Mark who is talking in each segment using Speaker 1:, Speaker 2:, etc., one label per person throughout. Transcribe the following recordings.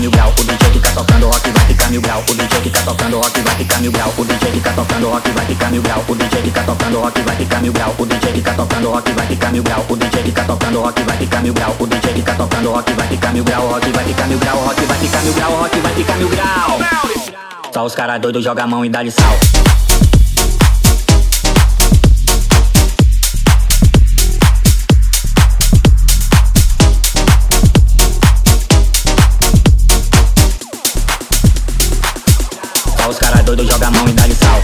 Speaker 1: mil grau, o DJ que tá tocando rock vai ficar mil grau, o DJ que tá tocando rock vai ficar mil grau, o DJ que tá tocando rock vai ficar mil grau, o DJ que tá tocando rock vai ficar mil grau, o DJ que tá tocando rock vai ficar mil grau, o DJ que tá tocando rock vai ficar mil grau, o DJ que tá tocando rock vai ficar mil grau, rock vai ficar mil grau, rock vai ficar mil grau, rock vai ficar mil grau. Só os caras doidos jogam a mão e dá-lhe sal. Os caras doidos joga a mão e dá-lhe. Sal.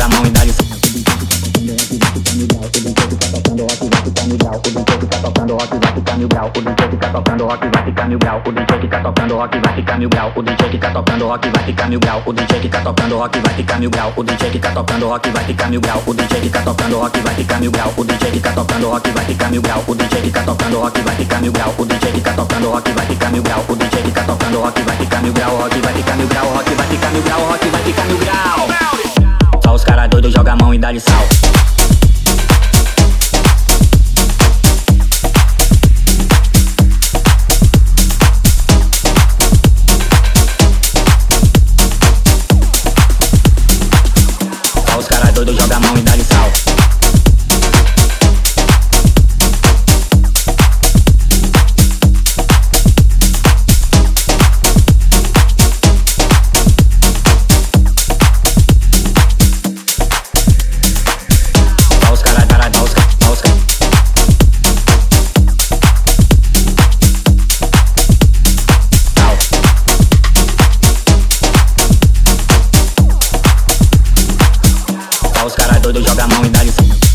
Speaker 1: Caras doidos joga a mão e dá-lhe tocando rock vai ficar mil grau. O DJ que tá tocando rock vai ficar mil grau. O DJ que tá tocando rock vai ficar mil grau. O DJ que tá tocando rock vai ficar mil grau. O DJ que tá tocando rock vai ficar mil grau. O DJ que tá tocando rock vai ficar mil grau. O DJ que tá tocando rock vai ficar mil grau. O DJ que tá tocando rock vai ficar mil grau. O DJ que tá tocando rock vai ficar mil grau. O DJ que tá tocando Doidos joga a mão e dá-lhe.